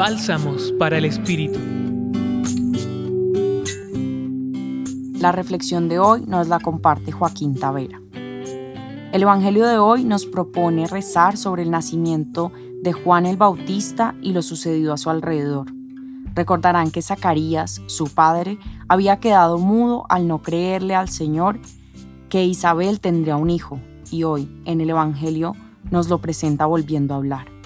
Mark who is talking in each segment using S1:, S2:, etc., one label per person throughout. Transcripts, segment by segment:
S1: Bálsamos para el Espíritu.
S2: La reflexión de hoy nos la comparte Joaquín Tavera. El Evangelio de hoy nos propone rezar sobre el nacimiento de Juan el Bautista y lo sucedido a su alrededor. Recordarán que Zacarías, su padre, había quedado mudo al no creerle al Señor que Isabel tendría un hijo, y hoy, en el Evangelio, nos lo presenta volviendo a hablar.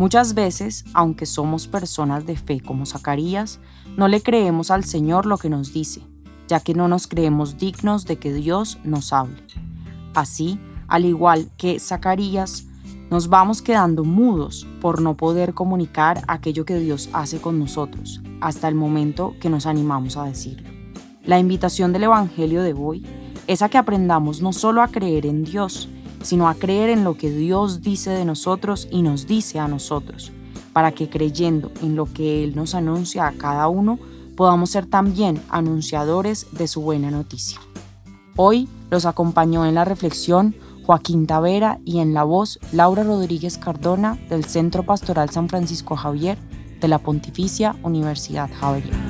S2: Muchas veces, aunque somos personas de fe como Zacarías, no le creemos al Señor lo que nos dice, ya que no nos creemos dignos de que Dios nos hable. Así, al igual que Zacarías, nos vamos quedando mudos por no poder comunicar aquello que Dios hace con nosotros, hasta el momento que nos animamos a decirlo. La invitación del Evangelio de hoy es a que aprendamos no solo a creer en Dios, sino a creer en lo que Dios dice de nosotros y nos dice a nosotros, para que creyendo en lo que Él nos anuncia a cada uno, podamos ser también anunciadores de su buena noticia. Hoy los acompañó en la reflexión Joaquín Tavera y en la voz Laura Rodríguez Cardona del Centro Pastoral San Francisco Javier de la Pontificia Universidad Javier.